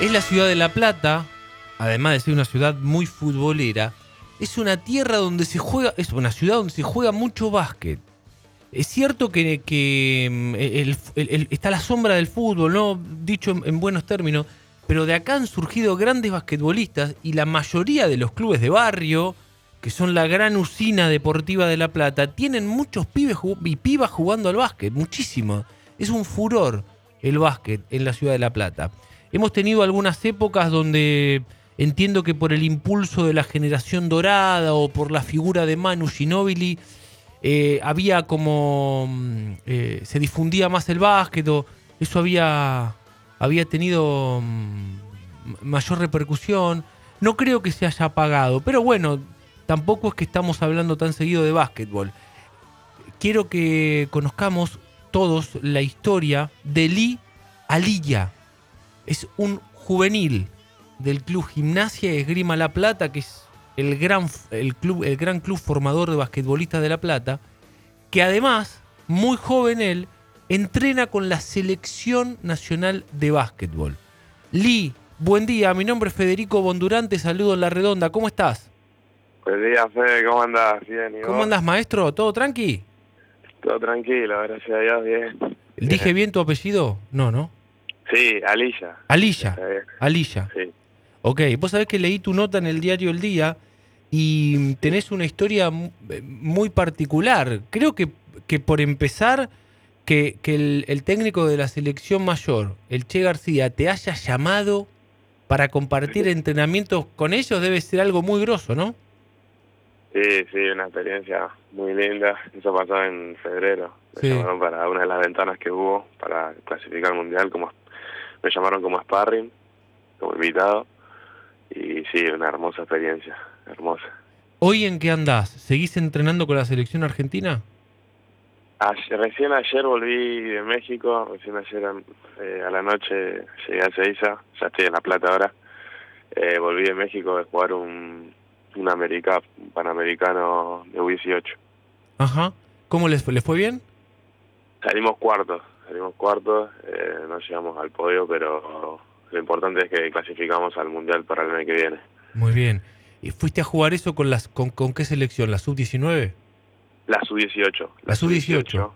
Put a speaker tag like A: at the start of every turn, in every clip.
A: Es la ciudad de La Plata, además de ser una ciudad muy futbolera, es una tierra donde se juega, es una ciudad donde se juega mucho básquet. Es cierto que, mm, está la sombra del fútbol, ¿no? Dicho en, en buenos términos, pero de acá han surgido grandes basquetbolistas y la mayoría de los clubes de barrio, que son la gran usina deportiva de La Plata, tienen muchos pibes y pibas jugando al básquet, muchísimo. Es un furor el básquet en la ciudad de La Plata. Hemos tenido algunas épocas donde entiendo que por el impulso de la generación dorada o por la figura de Manu Ginóbili, eh, había como. mm, eh, se difundía más el básquet, eso había, había tenido mm, mayor repercusión. No creo que se haya apagado, pero bueno, tampoco es que estamos hablando tan seguido de básquetbol. Quiero que conozcamos todos la historia de Lee Alilla. Es un juvenil del club Gimnasia y Esgrima La Plata, que es el gran, el club, el gran club formador de basquetbolistas de La Plata, que además, muy joven él, entrena con la Selección Nacional de Básquetbol. Lee, buen día, mi nombre es Federico Bondurante, saludo en La Redonda, ¿cómo estás?
B: Buen día, Fede, ¿cómo andás? Bien, ¿y
A: ¿Cómo
B: vos?
A: andás, maestro? ¿Todo tranqui?
B: Todo tranquilo, gracias a Dios, bien.
A: ¿Dije bien tu apellido? No, ¿no?
B: Sí, Alilla.
A: Alilla. Alilla.
B: Sí.
A: Ok, vos sabés que leí tu nota en el diario El Día y tenés una historia eh, muy particular. Creo que, que por empezar, que, que el, el técnico de la selección mayor, el Che García, te haya llamado para compartir entrenamientos con ellos debe ser algo muy grosso, ¿no?
B: Sí, sí, una experiencia muy linda. Eso pasó en febrero. Me
A: Sí.
B: llamaron para una de las ventanas que hubo para clasificar al mundial. como Me llamaron como sparring, como invitado. Y sí, una hermosa experiencia, hermosa.
A: ¿Hoy en qué andás? ¿Seguís entrenando con la selección argentina?
B: Ayer- recién ayer volví de México, recién ayer eh, a la noche llegué a Seiza, ya estoy en La Plata ahora. Eh, volví de México de jugar un, un America, un Panamericano de U18.
A: Ajá. ¿Cómo les fue? ¿Les fue bien?
B: Salimos cuartos, salimos cuartos, eh, no llegamos al podio, pero lo importante es que clasificamos al Mundial para el año que viene.
A: Muy bien. ¿Y fuiste a jugar eso con las con, con qué selección? ¿La sub-19?
B: La sub-18.
A: La sub-18.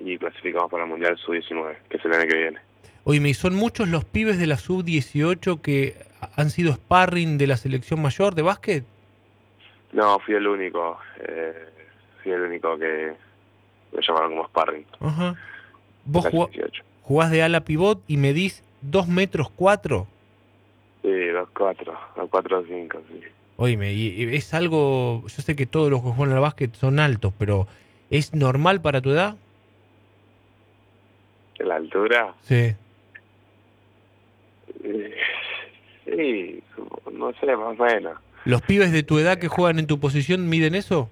B: Y clasificamos para el Mundial sub-19, que es el año que viene.
A: Oye, ¿y son muchos los pibes de la sub-18 que han sido sparring de la selección mayor de básquet?
B: No, fui el único, eh, fui el único que me llamaron como sparring.
A: Ajá. Vos
B: la
A: jugá-
B: 18.
A: jugás de ala pivot y medís 2 metros 4.
B: Sí, dos cuatro, dos cuatro cinco, sí.
A: Oíme, y, y es algo, yo sé que todos los que juegan al básquet son altos, pero ¿es normal para tu edad?
B: ¿En la altura?
A: Sí.
B: Eh, Sí, no sé, más o menos.
A: ¿Los pibes de tu edad que juegan en tu posición miden eso?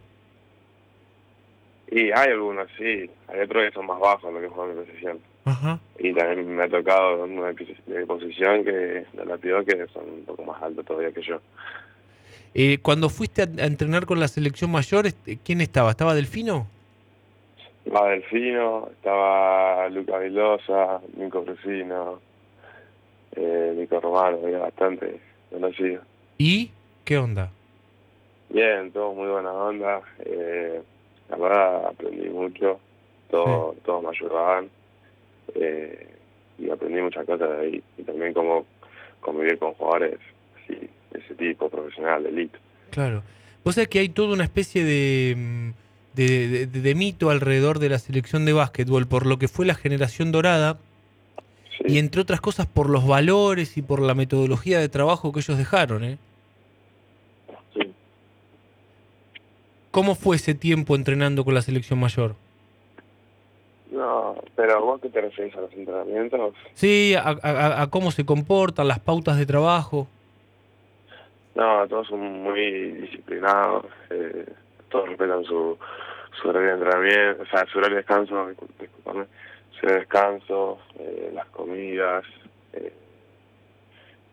B: Y hay algunos, sí, hay otros que son más bajos los que juegan en posición.
A: Ajá.
B: Y también me ha tocado una de posición que de la pido que son un poco más altos todavía que yo.
A: Eh, cuando fuiste a, a entrenar con la selección mayor, este, ¿quién estaba? ¿Estaba Delfino?
B: Estaba Delfino, estaba Luca Vilosa, Nico Brusino, eh, Nico Romano, había bastante conocido.
A: ¿Y qué onda?
B: Bien, todo muy buena onda. Eh, la verdad aprendí mucho, todo, todos me ayudaban eh, y aprendí muchas cosas de ahí. Y también cómo convivir con jugadores así, de ese tipo, profesional, de elite.
A: Claro. Vos sabés que hay toda una especie de, mm, de, de- de- de mito alrededor de la selección de básquetbol por lo que fue la generación dorada
B: Sí.
A: y entre otras cosas por los valores y por la metodología de trabajo que ellos dejaron. ¿eh?
B: Sí.
A: ¿Cómo fue ese tiempo entrenando con la selección mayor?
B: No, pero vos qué te refieres a los entrenamientos?
A: Sí, a, a- a cómo se comportan, las pautas de trabajo.
B: No, todos son muy disciplinados, eh, todos respetan su, su horario de entrenamiento, o sea, su horario de descanso, discul- discúlpame, su horario de descanso, eh, las comidas, eh,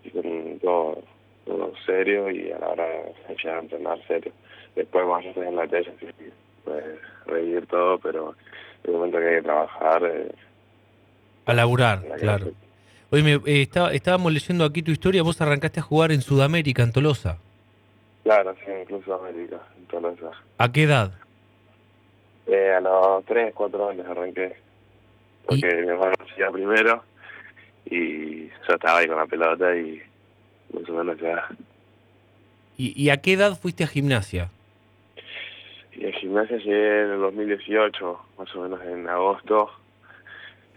B: y con todo, todo serio y a la hora de llegar a entrenar serio. Después más allá en la tele, sí, puedes reír todo, pero en el momento que hay que trabajar, eh,
A: A laburar,
B: la
A: claro. Oye, me, eh, estaba- estábamos leyendo aquí tu historia. Vos arrancaste a jugar en Sudamérica, en Tolosa.
B: claro, sí, incluso América, en Tolosa.
A: ¿A qué edad?
B: Eh, a los 3, 4 años arranqué. Porque mi hermano hacía primero y yo estaba ahí con la pelota y más o menos ya.
A: ¿Y, y a qué edad fuiste a gimnasia?
B: Y el gimnasia llegué en el 2018, más o menos en agosto.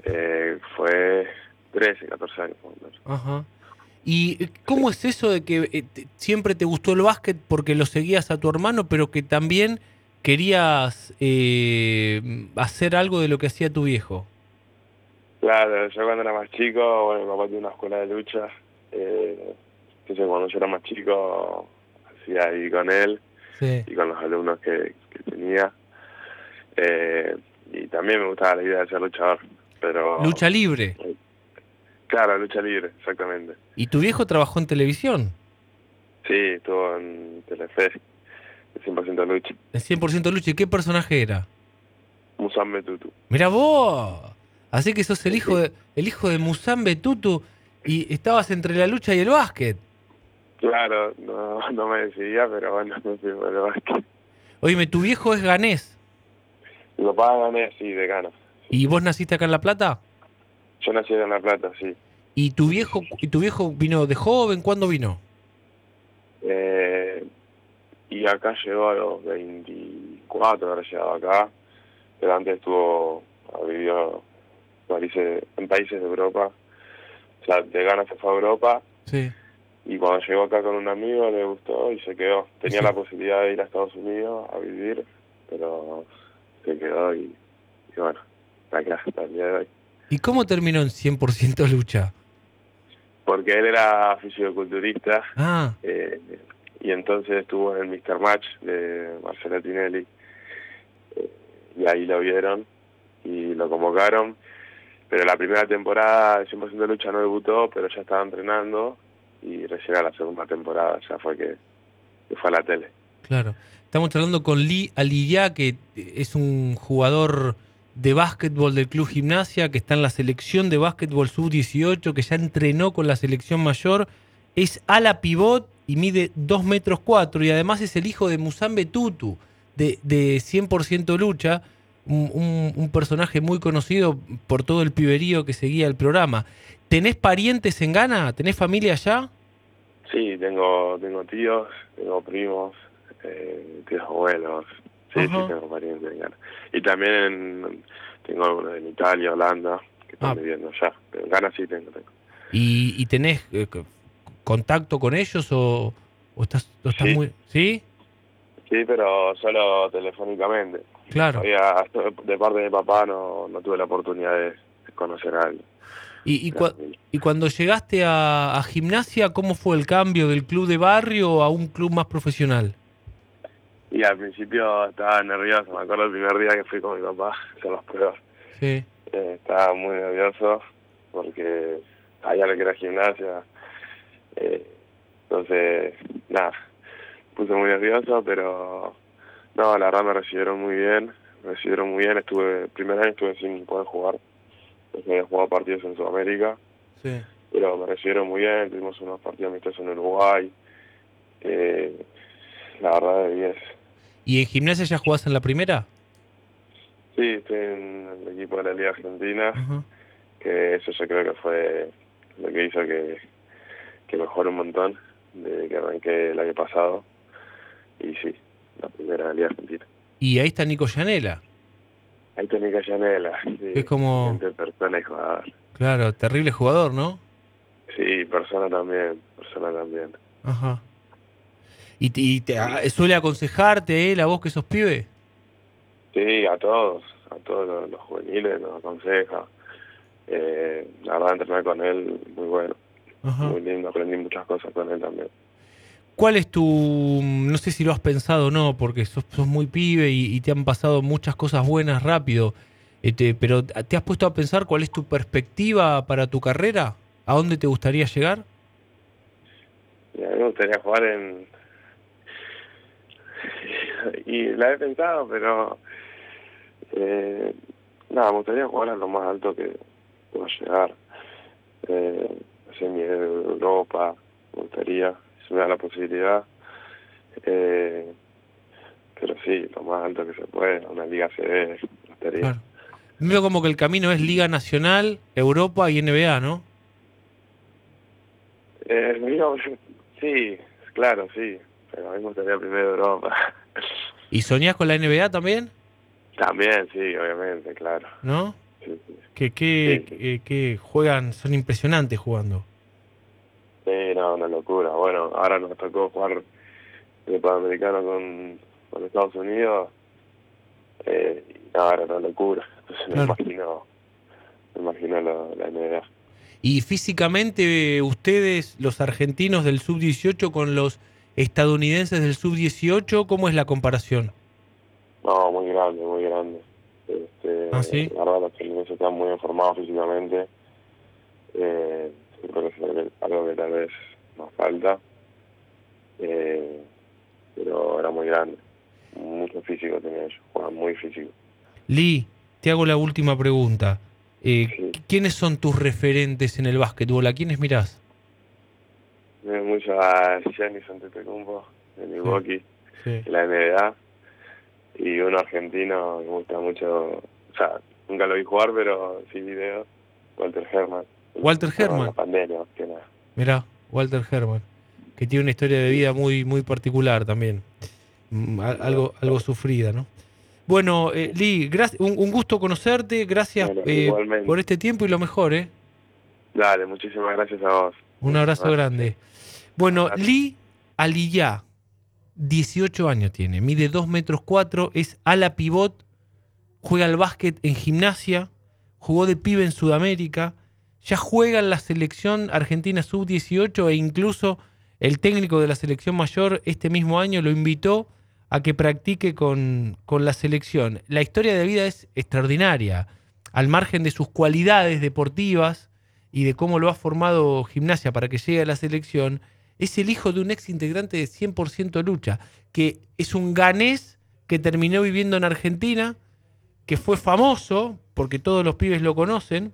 B: Eh, fue 13, 14 años. más o menos.
A: Ajá. ¿Y cómo es eso de que eh, te- siempre te gustó el básquet porque lo seguías a tu hermano, pero que también querías eh, hacer algo de lo que hacía tu viejo?
B: Claro, yo cuando era más chico, bueno, mi papá tiene una escuela de lucha. Entonces cuando yo era más chico, hacía ahí con él.
A: Sí.
B: y con los alumnos que, que tenía. Eh, y también me gustaba la idea de ser luchador, pero...
A: Lucha libre.
B: Claro, lucha libre, exactamente.
A: ¿Y tu viejo trabajó en televisión?
B: Sí, estuvo en Telefe, de 100% lucha.
A: En 100% lucha. ¿Y qué personaje era?
B: Musambe Tutu.
A: Mira vos. Así que sos el hijo de, el hijo de Musambe Tutu y estabas entre la lucha y el básquet.
B: Claro, no, no me decidía, pero bueno, no sé, bueno, es que
A: Oíme, tu viejo es ganés.
B: mi papá gané, sí, de ganas.
A: ¿Y vos naciste acá en La Plata?
B: Yo nací en La Plata, sí.
A: ¿Y tu viejo, y tu viejo vino de joven? ¿Cuándo vino?
B: Eh, y acá llegó a los 24, habrá llegado acá, pero antes estuvo, países, en países de Europa. O sea, de ganas se fue a Europa
A: Sí.
B: Y cuando llegó acá con un amigo le gustó y se quedó. Tenía
A: Sí.
B: la posibilidad de ir a Estados Unidos a vivir, pero se quedó y, y bueno, está acá hasta el día de hoy.
A: ¿Y cómo terminó en 100% lucha?
B: Porque él era fisioculturista
A: Ah,
B: Eh, y entonces estuvo en el Mr. Match de Marcela Tinelli. Eh, y ahí lo vieron y lo convocaron. Pero la primera temporada de 100% de lucha no debutó, pero ya estaba entrenando. Y recién a la segunda temporada ya fue que, fue a la tele.
A: claro. Estamos hablando con Lee Aliyah, que es un jugador de básquetbol del Club Gimnasia, que está en la selección de básquetbol sub-18, que ya entrenó con la selección mayor. Es ala pivot y mide 2 metros 4 y además es el hijo de Musambe Tutu, de, de 100% lucha, un, un- personaje muy conocido por todo el piberío que seguía el programa. ¿Tenés parientes en Ghana? ¿Tenés familia allá?
B: Sí, tengo tengo tíos, tengo primos, eh, tíos abuelos. Sí, sí, tengo parientes en Ghana. Y también en- tengo algunos en Italia, Holanda, que están
A: Ah.
B: viviendo allá. Pero en Ghana sí tengo. tengo.
A: ¿Y, y tenés eh, contacto con ellos o, o estás, o estás
B: Sí.
A: muy... ¿Sí?
B: Sí, pero solo telefónicamente.
A: Claro.
B: De parte de mi papá no, no tuve la oportunidad de de conocer a él.
A: ¿Y, y, cua- y cuando llegaste a, a gimnasia, cómo fue el cambio del club de barrio a un club más profesional?
B: Y al principio estaba nervioso, me acuerdo el primer día que fui con mi papá a las pruebas.
A: Sí.
B: Eh, estaba muy nervioso porque sabía lo que era gimnasia. Eh, entonces, nada, puse muy nervioso, pero no, la verdad me recibieron muy bien, me recibieron muy bien. Estuve, el primer año estuve sin poder jugar, porque había jugado partidos en Sudamérica,
A: Sí.
B: pero me recibieron muy bien, tuvimos unos partidos amistosos en Uruguay. Eh, la verdad de 10.
A: ¿Y en gimnasia ya jugás en la primera?
B: Sí, estoy en el equipo de la Liga Argentina. Que eso yo creo que fue lo que hizo que, que mejore un montón desde que arranqué el año pasado. Y sí, la primera Liga Argentina.
A: Y ahí está Nico Llanela.
B: Ahí tenés Canela. Sí,
A: Es como-
B: Entre persona y jugador.
A: Claro, terrible jugador, ¿no?
B: Sí, persona también, persona también.
A: Ajá. ¿Y, te- y te- a- suele aconsejarte él a vos que sos pibe?
B: Sí, a todos, a todos los, los juveniles, nos aconseja. Eh, la verdad, entrenar con él, muy bueno,
A: Ajá.
B: muy lindo, aprendí muchas cosas con él también.
A: ¿Cuál es tu, no sé si lo has pensado o no, porque sos, sos muy pibe y, te han pasado muchas cosas buenas rápido, este, pero ¿te has puesto a pensar cuál es tu perspectiva para tu carrera? ¿A dónde te gustaría llegar?
B: A mí me gustaría jugar en... y la he pensado, pero... Eh, nada, me gustaría jugar a lo más alto que pueda llegar. Eh, semi Europa, me gustaría, me da la posibilidad. Eh, pero sí, lo más alto que se puede, una liga me gustaría.
A: Claro. Veo como que el camino es Liga Nacional, Europa y NBA, ¿no?
B: Eh, sí, claro, sí, pero a mí me gustaría primero Europa.
A: ¿Y soñás con la NBA también?
B: También, sí, obviamente, claro.
A: ¿No?
B: Sí, sí.
A: Que, que,
B: Sí.
A: que- que juegan, son impresionantes jugando.
B: Sí, no, una locura. Bueno, ahora nos tocó jugar el Panamericano con, con Estados Unidos. Eh, y ahora una locura. Entonces me imagino, me imagino la, la NBA.
A: Y físicamente, ustedes, los argentinos del sub-18 con los estadounidenses del sub-18, ¿cómo es la comparación?
B: No, muy grande, muy grande. Este,
A: ¿Ah, sí?
B: La verdad, los estadounidenses están muy informados físicamente. Eh, yo creo que es algo que- tal vez nos falta. Eh, pero era muy grande. Mucho físico tenía ellos. Jugaban muy físico.
A: Lee, te hago la última pregunta. Eh,
B: Sí.
A: ¿Quiénes son tus referentes en el básquetbol? ¿A quiénes mirás?
B: Veo mucho a Giannis Antetokounmpo de Milwaukee,
A: Sí.
B: de la NBA, y uno argentino que me gusta mucho, o sea, nunca lo vi jugar, pero sí video, Walter Herman.
A: Walter Herman.
B: Pandemia.
A: Mirá, Walter Herman, que tiene una historia de vida muy, muy particular también. Mm, Algo, algo sufrida, ¿no? Bueno, eh, Lee, gracias, un, un gusto conocerte, gracias
B: Bueno,
A: eh, por este tiempo y lo mejor, ¿eh?
B: Dale, muchísimas gracias a vos.
A: Un abrazo
B: Gracias.
A: grande. Bueno,
B: Gracias.
A: Lee Aliyah, 18 años tiene, mide 2 metros 4, es ala pivot, juega al básquet en gimnasia, jugó de pibe en Sudamérica, ya juega en la selección argentina sub-18 e incluso el técnico de la selección mayor este mismo año lo invitó a que practique con, con la selección. La historia de vida es extraordinaria, al margen de sus cualidades deportivas y de cómo lo ha formado gimnasia para que llegue a la selección, es el hijo de un ex integrante de 100% lucha, que es un ganés que terminó viviendo en Argentina, que fue famoso, porque todos los pibes lo conocen,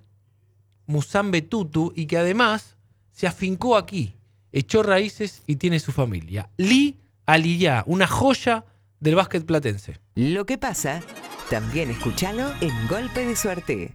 A: Musambe Tutu, y que además se afincó aquí, echó raíces y tiene su familia. Lee Aliyah, una joya del básquet platense.
C: Lo que pasa, también escúchalo en Golpe de Suerte.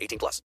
D: 18 plus.